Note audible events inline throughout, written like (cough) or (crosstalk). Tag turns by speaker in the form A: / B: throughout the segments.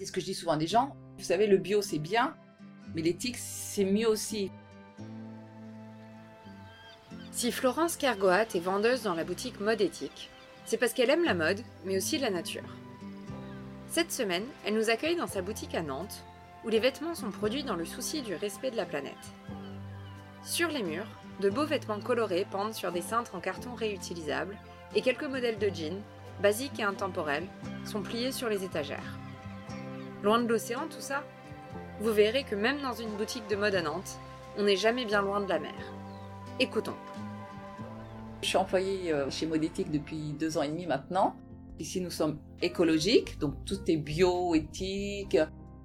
A: C'est ce que je dis souvent des gens. Vous savez, le bio, c'est bien, mais l'éthique, c'est mieux aussi.
B: Si Florence Kergoat est vendeuse dans la boutique Mode Éthique, c'est parce qu'elle aime la mode, mais aussi la nature. Cette semaine, elle nous accueille dans sa boutique à Nantes, où les vêtements sont produits dans le souci du respect de la planète. Sur les murs, de beaux vêtements colorés pendent sur des cintres en carton réutilisable et quelques modèles de jeans, basiques et intemporels, sont pliés sur les étagères. Loin de l'océan tout ça Vous verrez que même dans une boutique de mode à Nantes, on n'est jamais bien loin de la mer. Écoutons.
A: Je suis employée euh, chez Modétique depuis deux ans et demi maintenant. Ici, nous sommes écologiques, donc tout est bio, éthique,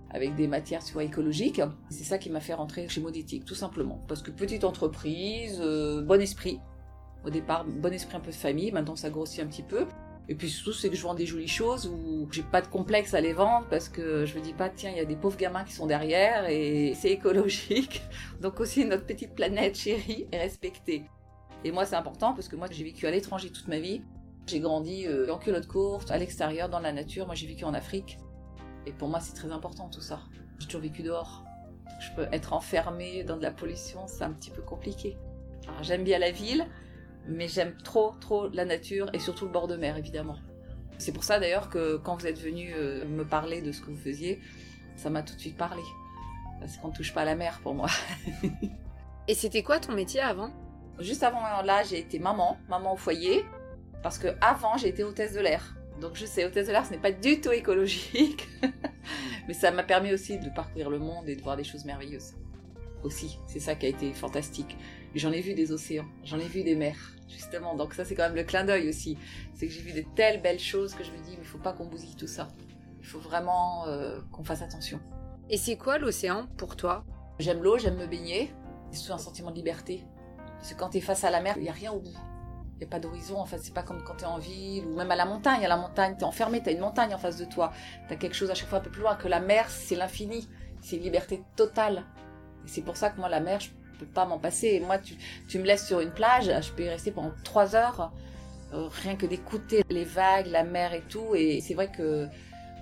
A: avec des matières soit écologiques. C'est ça qui m'a fait rentrer chez Modétique, tout simplement. Parce que petite entreprise, euh, bon esprit. Au départ, bon esprit un peu de famille, maintenant ça grossit un petit peu. Et puis surtout, c'est que je vends des jolies choses où j'ai pas de complexe à les vendre parce que je me dis pas, tiens, il y a des pauvres gamins qui sont derrière et c'est écologique. (laughs) Donc aussi, notre petite planète chérie est respectée. Et moi, c'est important parce que moi, j'ai vécu à l'étranger toute ma vie. J'ai grandi euh, en culotte courte, à l'extérieur, dans la nature. Moi, j'ai vécu en Afrique. Et pour moi, c'est très important tout ça. J'ai toujours vécu dehors. Je peux être enfermée dans de la pollution, c'est un petit peu compliqué. j'aime bien la ville, mais j'aime trop, trop la nature et surtout le bord de mer, évidemment. C'est pour ça d'ailleurs que quand vous êtes venu euh, me parler de ce que vous faisiez, ça m'a tout de suite parlé. Parce qu'on ne touche pas à la mer pour moi. (laughs)
B: et c'était quoi ton métier avant?
A: Juste avant là, j'ai été maman, maman au foyer, parce que avant j'ai été hôtesse de l'air. Donc je sais, hôtesse de l'air, ce n'est pas du tout écologique, (laughs) mais ça m'a permis aussi de parcourir le monde et de voir des choses merveilleuses. Aussi, c'est ça qui a été fantastique. J'en ai vu des océans, j'en ai vu des mers, justement. Donc ça, c'est quand même le clin d'œil aussi. C'est que j'ai vu de telles belles choses que je me dis, mais il faut pas qu'on bousille tout ça. Il faut vraiment euh, qu'on fasse attention.
B: Et c'est quoi l'océan pour toi?
A: J'aime l'eau, j'aime me baigner. C'est surtout un sentiment de liberté. Parce que quand tu es face à la mer, il n'y a rien au bout. Il n'y a pas d'horizon, en fait, c'est pas comme quand tu es en ville ou même à la montagne. À la montagne, tu es enfermé, tu as une montagne en face de toi. Tu as quelque chose à chaque fois un peu plus loin. Que la mer, c'est l'infini. C'est une liberté totale. C'est pour ça que moi, la mer, je peux pas m'en passer. moi, tu, me laisses sur une plage, je peux y rester pendant trois heures, euh, rien que d'écouter les vagues, la mer et tout. Et c'est vrai que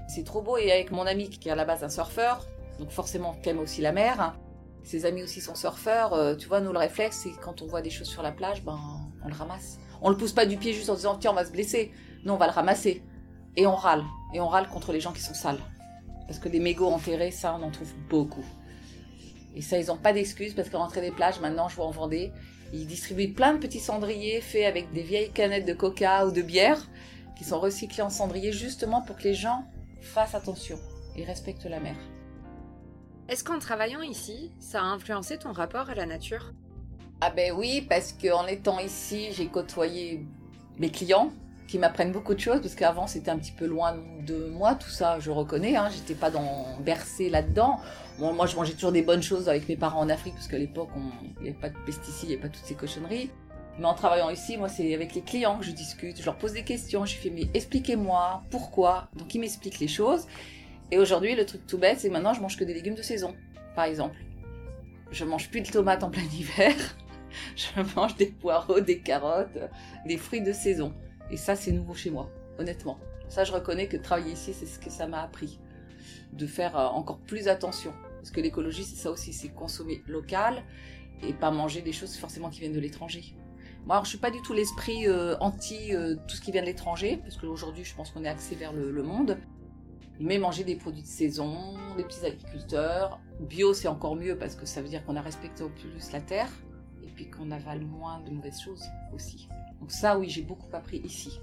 A: c'est trop beau. Et avec mon ami qui est à la base un surfeur, donc forcément qui aime aussi la mer, ses amis aussi sont surfeurs. Euh, tu vois, nous, le réflexe, c'est quand on voit des choses sur la plage, ben, on le ramasse. On le pousse pas du pied juste en disant, tiens, on va se blesser. Non, on va le ramasser. Et on râle. Et on râle contre les gens qui sont sales. Parce que des mégots enterrés, ça, on en trouve beaucoup. Et ça, ils n'ont pas d'excuses parce qu'à rentrer des plages, maintenant, je vois en Vendée, ils distribuent plein de petits cendriers faits avec des vieilles canettes de coca ou de bière qui sont recyclés en cendrier justement pour que les gens fassent attention et respectent la mer.
B: Est-ce qu'en travaillant ici, ça a influencé ton rapport à la nature?
A: Ah ben oui, parce qu'en étant ici, j'ai côtoyé mes clients qui m'apprennent beaucoup de choses, parce qu'avant c'était un petit peu loin de moi, tout ça, je reconnais, hein, j'étais pas dans, bercé là-dedans. moi je mangeais toujours des bonnes choses avec mes parents en Afrique, parce qu'à l'époque il n'y avait pas de pesticides, il n'y avait pas toutes ces cochonneries. Mais en travaillant ici, moi c'est avec les clients que je discute, je leur pose des questions, je fais mais expliquez-moi, pourquoi Donc ils m'expliquent les choses. Et aujourd'hui, le truc tout bête, c'est maintenant je mange que des légumes de saison, par exemple. Je mange plus de tomates en plein (laughs) hiver. Je mange des poireaux, des carottes, des fruits de saison. Et ça, c'est nouveau chez moi, honnêtement. Ça, je reconnais que travailler ici, c'est ce que ça m'a appris. De faire euh, encore plus attention. Parce que l'écologie, c'est ça aussi, c'est consommer local et pas manger des choses forcément qui viennent de l'étranger. Moi, alors, je suis pas du tout l'esprit euh, anti euh, tout ce qui vient de l'étranger, parce qu'aujourd'hui, je pense qu'on est axé vers le, le monde mais manger des produits de saison, des petits agriculteurs. Bio, c'est encore mieux parce que ça veut dire qu'on a respecté au plus la terre et puis qu'on avale moins de mauvaises choses aussi. Donc ça, oui, j'ai beaucoup appris ici.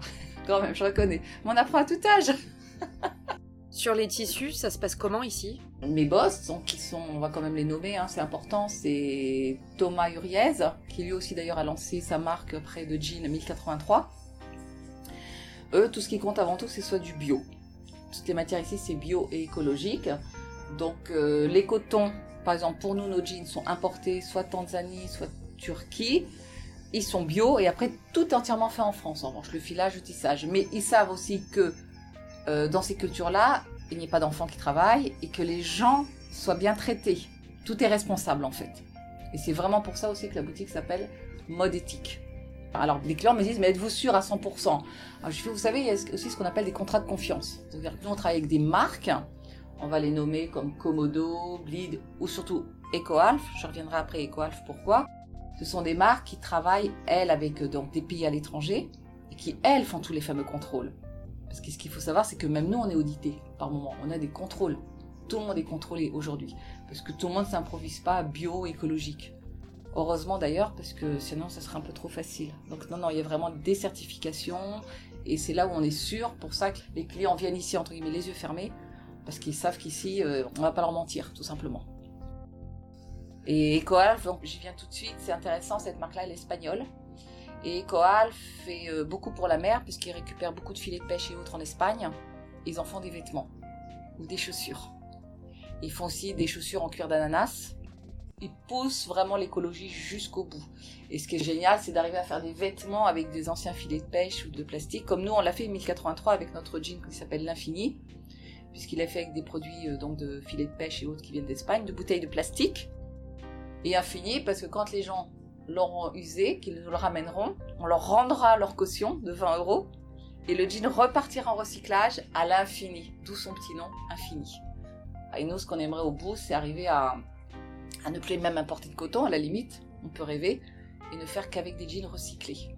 A: (laughs) Quand même, je reconnais. Mais on apprend à tout âge. (laughs)
B: Sur les tissus, ça se passe comment ici?
A: Mes boss, donc, sont, on va quand même les nommer, hein, c'est important, c'est Thomas Uriez, qui lui aussi d'ailleurs a lancé sa marque près de Jean 1083. Eux, tout ce qui compte avant tout, c'est soit du bio toutes les matières ici, c'est bio et écologique. Donc euh, les cotons, par exemple, pour nous, nos jeans sont importés soit Tanzanie, soit Turquie. Ils sont bio et après, tout est entièrement fait en France, en revanche, le filage, le tissage. Mais ils savent aussi que euh, dans ces cultures-là, il n'y a pas d'enfants qui travaillent et que les gens soient bien traités. Tout est responsable en fait. Et c'est vraiment pour ça aussi que la boutique s'appelle Mode Éthique. Alors les clients me disent mais êtes-vous sûr à 100% Alors, je fais, vous savez, il y a aussi ce qu'on appelle des contrats de confiance. Que nous on travaille avec des marques, on va les nommer comme Komodo, Bleed ou surtout EcoAlf. Je reviendrai après EcoAlf pourquoi? Ce sont des marques qui travaillent elles avec euh, donc des pays à l'étranger et qui elles font tous les fameux contrôles. Parce que ce qu'il faut savoir c'est que même nous on est audité par moment, on a des contrôles. Tout le monde est contrôlé aujourd'hui parce que tout le monde ne s'improvise pas bio écologique. Heureusement d'ailleurs, parce que sinon ça serait un peu trop facile. Donc non, non, il y a vraiment des certifications, et c'est là où on est sûr, pour ça que les clients viennent ici, entre guillemets, les yeux fermés, parce qu'ils savent qu'ici, euh, on va pas leur mentir, tout simplement. Et EcoAlf, j'y viens tout de suite, c'est intéressant, cette marque-là, elle est espagnole. Et EcoAlf fait euh, beaucoup pour la mer, puisqu'ils récupèrent beaucoup de filets de pêche et autres en Espagne. Ils en font des vêtements ou des chaussures. Ils font aussi des chaussures en cuir d'ananas, ils poussent vraiment l'écologie jusqu'au bout. Et ce qui est génial, c'est d'arriver à faire des vêtements avec des anciens filets de pêche ou de plastique, comme nous on l'a fait en 1083 avec notre jean qui s'appelle l'Infini, puisqu'il est fait avec des produits euh, donc de filets de pêche et autres qui viennent d'Espagne, de bouteilles de plastique. Et Infini parce que quand les gens l'auront usé, qu'ils nous le ramèneront, on leur rendra leur caution de 20 euros et le jean repartira en recyclage à l'infini, d'où son petit nom, Infini. Et nous, ce qu'on aimerait au bout, c'est arriver à ne plus même importer de coton, à la limite, on peut rêver, et ne faire qu'avec des jeans recyclés.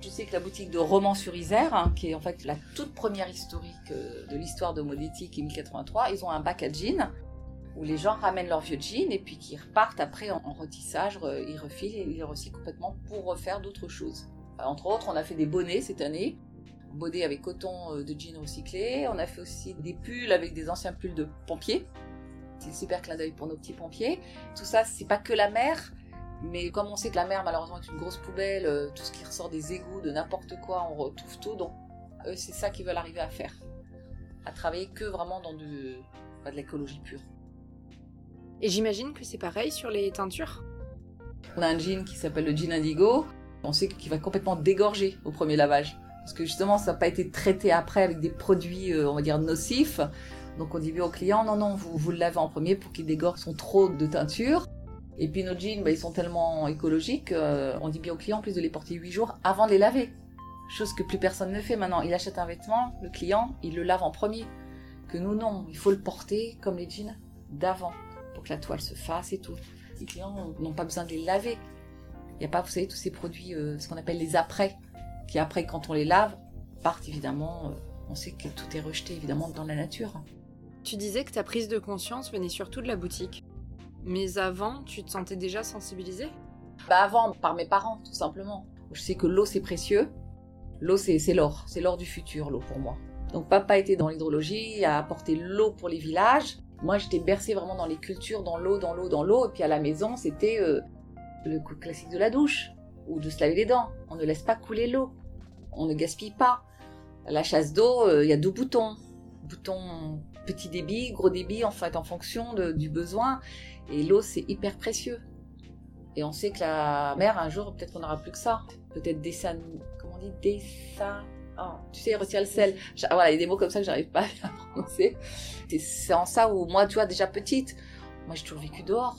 A: Je sais que la boutique de Romans-sur-Isère, hein, qui est en fait la toute première historique euh, de l'histoire de Modetti, qui est 1083, ils ont un bac à jeans où les gens ramènent leurs vieux jeans et puis qui repartent après en, retissage, ils refilent et ils recyclent complètement pour refaire d'autres choses. Entre autres, on a fait des bonnets cette année, bonnets avec coton euh, de jeans recyclés. On a fait aussi des pulls avec des anciens pulls de pompiers c'est super clin d'œil pour nos petits pompiers. Tout ça, c'est pas que la mer, mais comme on sait que la mer, malheureusement, est une grosse poubelle, euh, tout ce qui ressort des égouts, de n'importe quoi, on retrouve tout. Donc, eux, c'est ça qu'ils veulent arriver à faire. À travailler que vraiment dans de l'écologie pure.
B: Et j'imagine que c'est pareil sur les teintures
A: On a un jean qui s'appelle le jean indigo. On sait qu'il va complètement dégorger au premier lavage. Parce que justement, ça n'a pas été traité après avec des produits, euh, on va dire, nocifs. Donc on dit bien au client, non, non, vous, le lavez en premier pour qu'il dégorge son trop de teinture. Et puis nos jeans, bah, ils sont tellement écologiques, euh, on dit bien au client en plus de les porter 8 jours avant de les laver. Chose que plus personne ne fait maintenant. Il achète un vêtement, le client, il le lave en premier. Que nous, non, il faut le porter comme les jeans d'avant, pour que la toile se fasse et tout. Les clients n'ont pas besoin de les laver. Il n'y a pas, vous savez, tous ces produits, euh, ce qu'on appelle les après, qui après, quand on les lave, partent évidemment, euh, on sait que tout est rejeté évidemment dans la nature.
B: Tu disais que ta prise de conscience venait surtout de la boutique. Mais avant, tu te sentais déjà sensibilisée?
A: Bah avant, par mes parents, tout simplement. Je sais que l'eau c'est précieux. L'eau c'est l'or, c'est l'or du futur, l'eau pour moi. Donc papa était dans l'hydrologie, a apporté l'eau pour les villages. Moi j'étais bercée vraiment dans les cultures, dans l'eau, dans l'eau, dans l'eau. Et puis à la maison c'était euh, le classique de la douche ou de se laver les dents. On ne laisse pas couler l'eau. On ne gaspille pas. La chasse d'eau, euh, il y a deux boutons. Bouton petit débit, gros débit, en fait, en fonction du besoin. Et l'eau, c'est hyper précieux. Et on sait que la mer, un jour, peut-être qu'on n'aura plus que ça. Peut-être des comment on dit, des oh, tu sais, retirer le sel. Voilà, il y a des mots comme ça que j'arrive pas à (laughs) prononcer. C'est en ça où moi, tu vois, déjà petite, moi j'ai toujours vécu dehors.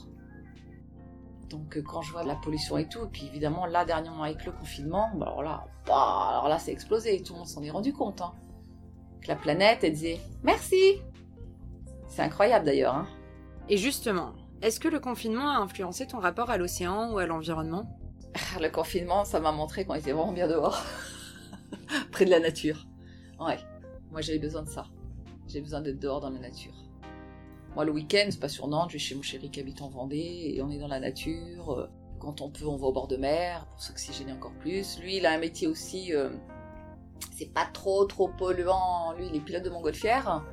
A: Donc euh, quand je vois de la pollution et tout, et puis évidemment là dernièrement avec le confinement, bah, alors là, bah, alors là c'est explosé, tout le monde s'en est rendu compte. Hein. Que la planète, elle disait merci, c'est incroyable d'ailleurs. Hein.
B: Et justement, est-ce que le confinement a influencé ton rapport à l'océan ou à l'environnement?
A: Le confinement, ça m'a montré qu'on était vraiment bien dehors, (laughs) de la nature. Ouais, moi j'avais besoin de ça. J'ai besoin d'être dehors dans la nature. Moi, le week-end, c'est pas sur Nantes, je vais chez mon chéri qui habite en Vendée et on est dans la nature. Quand on peut, on va au bord de mer pour s'oxygéner encore plus. Lui, il a un métier aussi, euh, c'est pas trop trop polluant. Lui, il est pilote de montgolfière.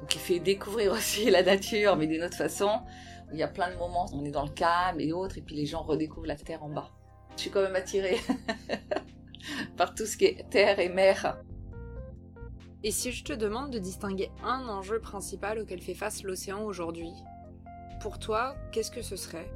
A: Donc il fait découvrir (laughs) aussi la nature, mais d'une autre façon. Il y a plein de moments, on est dans le calme et autres, et puis les gens redécouvrent la terre en bas. Je suis quand même attirée (laughs) (laughs) par tout ce qui est terre et mer.
B: Et si je te demande de distinguer un enjeu principal auquel fait face l'océan aujourd'hui, pour toi, qu'est-ce que ce serait?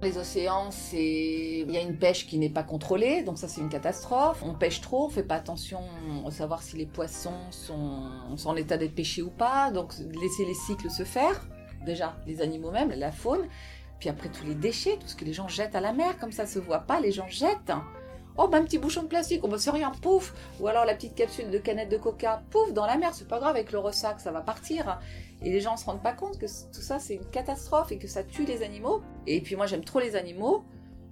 A: Les océans, c'est il y a une pêche qui n'est pas contrôlée, donc ça c'est une catastrophe. On pêche trop, on fait pas attention à savoir si les poissons sont, en état d'être pêchés ou pas, donc laisser les cycles se faire. Déjà, les animaux même, la faune. Puis après tous les déchets, tout ce que les gens jettent à la mer, comme ça se voit pas, les gens jettent. Oh, ben un petit bouchon de plastique, oh, ben c'est rien, pouf Ou alors la petite capsule de canette de coca, pouf, dans la mer, c'est pas grave, avec le ressac, ça va partir. Et les gens se rendent pas compte que tout ça, c'est une catastrophe et que ça tue les animaux. Et puis moi, j'aime trop les animaux.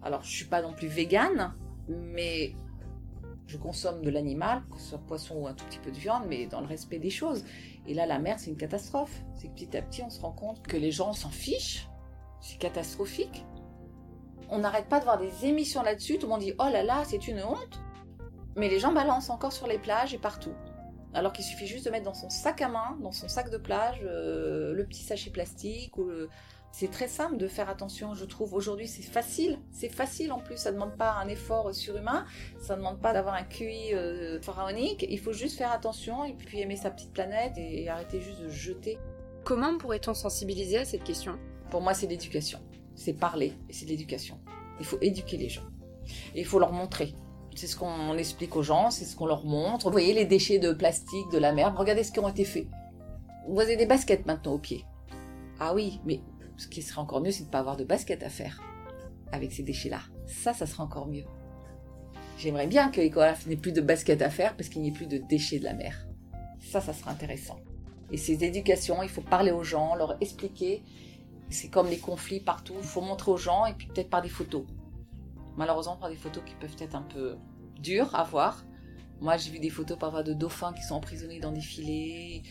A: Alors, je suis pas non plus végane, mais je consomme de l'animal, que ce soit poisson ou un tout petit peu de viande, mais dans le respect des choses. Et là, la mer, c'est une catastrophe. C'est que petit à petit, on se rend compte que les gens s'en fichent. C'est catastrophique. On n'arrête pas de voir des émissions là-dessus. Tout le monde dit Oh là là, c'est une honte. Mais les gens balancent encore sur les plages et partout. Alors qu'il suffit juste de mettre dans son sac à main, dans son sac de plage, euh, le petit sachet plastique ou c'est très simple de faire attention, je trouve. Aujourd'hui, c'est facile. C'est facile en plus. Ça ne demande pas un effort surhumain. Ça ne demande pas d'avoir un QI euh, pharaonique. Il faut juste faire attention et puis aimer sa petite planète et arrêter juste de jeter.
B: Comment pourrait-on sensibiliser à cette question?
A: Pour moi, c'est l'éducation. C'est parler et c'est l'éducation. Il faut éduquer les gens. Et il faut leur montrer. C'est ce qu'on explique aux gens, c'est ce qu'on leur montre. Vous voyez les déchets de plastique de la mer, regardez ce qui ont été faits. Vous avez des baskets maintenant aux pieds. Ah oui, mais ce qui serait encore mieux, c'est de ne pas avoir de basket à faire avec ces déchets-là. Ça, ça serait encore mieux. J'aimerais bien que Ecolaf n'ait plus de basket à faire parce qu'il n'y ait plus de déchets de la mer. Ça, ça serait intéressant. Et ces éducations, il faut parler aux gens, leur expliquer. C'est comme les conflits partout, il faut montrer aux gens et puis peut-être par des photos. Malheureusement, par des photos qui peuvent être un peu dures à voir. Moi, j'ai vu des photos parfois de dauphins qui sont emprisonnés dans des filets,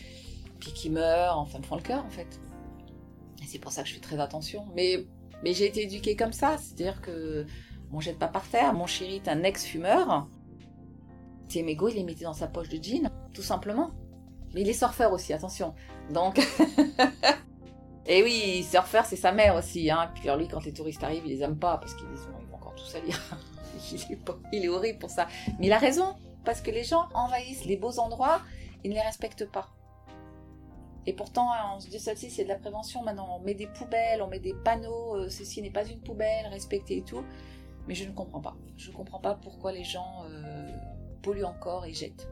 A: puis qui meurent. Enfin, me font le cœur, en fait. Et c'est pour ça que je fais très attention. Mais, mais j'ai été éduquée comme ça, c'est-à-dire que on jette pas par terre. Mon chéri est un ex-fumeur. Ses mégots, il les mettait dans sa poche de jean, tout simplement. Mais il est surfeur aussi, attention. Donc. (laughs) Et oui, surfeur, c'est sa mère aussi. Hein. Puis alors lui, quand les touristes arrivent, il les aime pas parce qu'ils vont encore tout salir. (laughs) il, est horrible pour ça. Mais il a raison, parce que les gens envahissent les beaux endroits et ne les respectent pas. Et pourtant, on se dit celle-ci, c'est de la prévention. Maintenant, on met des poubelles, on met des panneaux, euh, ceci n'est pas une poubelle, respectez et tout. Mais je ne comprends pas. Je ne comprends pas pourquoi les gens euh, polluent encore et jettent.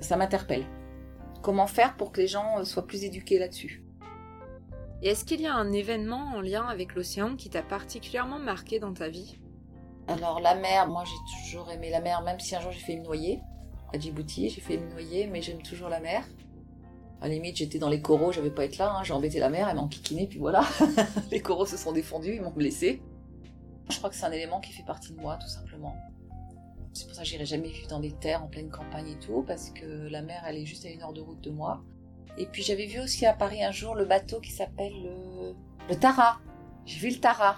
A: Ça m'interpelle. Comment faire pour que les gens euh, soient plus éduqués là-dessus?
B: Et est-ce qu'il y a un événement en lien avec l'océan qui t'a particulièrement marqué dans ta vie?
A: Alors, la mer, moi j'ai toujours aimé la mer, même si un jour j'ai fait une noyer. À Djibouti, j'ai fait une noyer, mais j'aime toujours la mer. À la limite, j'étais dans les coraux, j'avais pas être là, hein, j'ai embêté la mère, elle m'a enquiquiné, puis voilà. (laughs) les coraux se sont défendus, ils m'ont blessé. Je crois que c'est un élément qui fait partie de moi, tout simplement. C'est pour ça que j'irai jamais vivre dans des terres en pleine campagne et tout, parce que la mer, elle est juste à une heure de route de moi. Et puis j'avais vu aussi à Paris un jour le bateau qui s'appelle le... le Tara. J'ai vu le Tara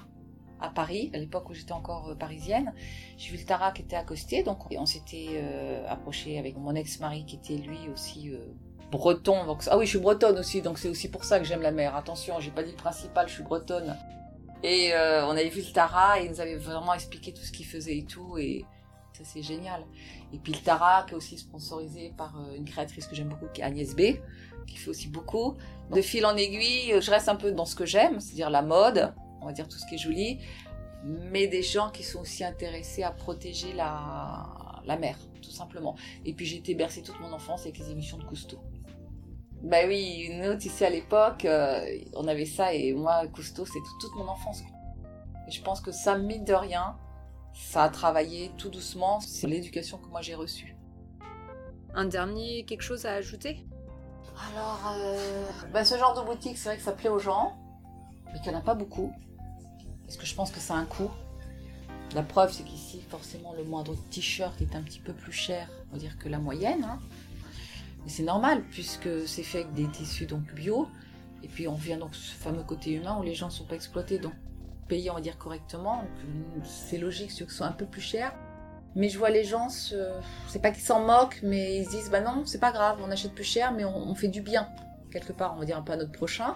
A: à Paris, à l'époque où j'étais encore euh, parisienne. J'ai vu le Tara qui était accosté, donc on s'était euh, approché avec mon ex-mari qui était lui aussi euh, breton. Ah oui, je suis bretonne aussi, donc c'est aussi pour ça que j'aime la mer. Attention, j'ai pas dit le principal, je suis bretonne. Et euh, on avait vu le Tara et il nous avait vraiment expliqué tout ce qu'il faisait et tout. Et ça, c'est génial. Et puis le Tara, qui est aussi sponsorisé par euh, une créatrice que j'aime beaucoup, qui est Agnès B, qui fait aussi beaucoup. De fil en aiguille, je reste un peu dans ce que j'aime, c'est-à-dire la mode, on va dire tout ce qui est joli, mais des gens qui sont aussi intéressés à protéger la, mer, tout simplement. Et puis j'ai été bercée toute mon enfance avec les émissions de Cousteau. Bah oui, nous, ici à l'époque, euh, on avait ça et moi, Cousteau, c'est toute mon enfance. Et je pense que ça, mine de rien, ça a travaillé tout doucement. C'est l'éducation que moi j'ai reçue.
B: Un dernier, quelque chose à ajouter?
A: Alors, euh, bah, ce genre de boutique, c'est vrai que ça plaît aux gens, mais qu'il n'y en a pas beaucoup. Parce que je pense que ça a un coût. La preuve, c'est qu'ici, forcément, le moindre t-shirt est un petit peu plus cher, on va dire, que la moyenne. Hein c'est normal, puisque c'est fait avec des tissus donc bio. Et puis on vient donc ce fameux côté humain où les gens ne sont pas exploités, donc payés, on va dire, correctement. C'est logique que ce soit un peu plus cher. Mais je vois les gens, c'est pas qu'ils s'en moquent, mais ils se disent, bah non, c'est pas grave, on achète plus cher, mais on, fait du bien, quelque part, on va dire un peu à notre prochain.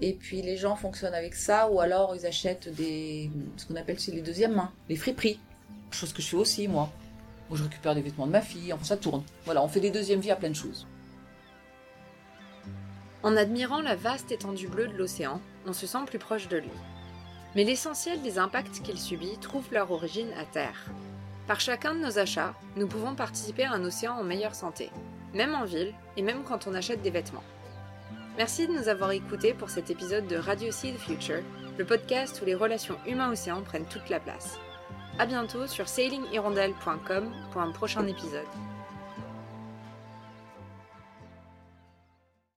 A: Et puis les gens fonctionnent avec ça, ou alors ils achètent des, ce qu'on appelle les deuxièmes mains, les friperies. Chose que je fais aussi, moi. Moi, je récupère des vêtements de ma fille, enfin, ça tourne. Voilà, on fait des deuxièmes vies à plein de choses.
B: En admirant la vaste étendue bleue de l'océan, on se sent plus proche de lui. Mais l'essentiel des impacts qu'il subit trouve leur origine à terre. Par chacun de nos achats, nous pouvons participer à un océan en meilleure santé, même en ville et même quand on achète des vêtements. Merci de nous avoir écoutés pour cet épisode de Radio Sea the Future le podcast où les relations humains-océans prennent toute la place. À bientôt sur sailinghirondelle.com pour un prochain épisode.